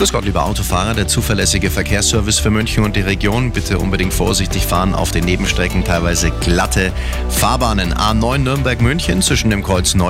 Grüß Gott, lieber Autofahrer, der zuverlässige Verkehrsservice für München und die Region. Bitte unbedingt vorsichtig fahren auf den Nebenstrecken, teilweise glatte Fahrbahnen. A9 Nürnberg-München zwischen dem Kreuz Neu